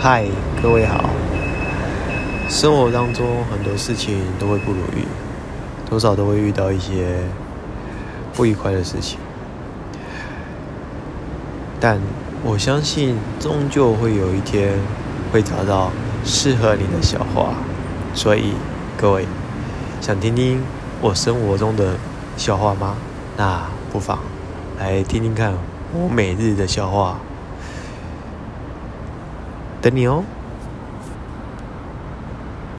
嗨，各位好。生活当中很多事情都会不如意，多少都会遇到一些不愉快的事情。但我相信，终究会有一天会找到适合你的笑话。所以，各位想听听我生活中的笑话吗？那不妨来听听看我每日的笑话。等你哦。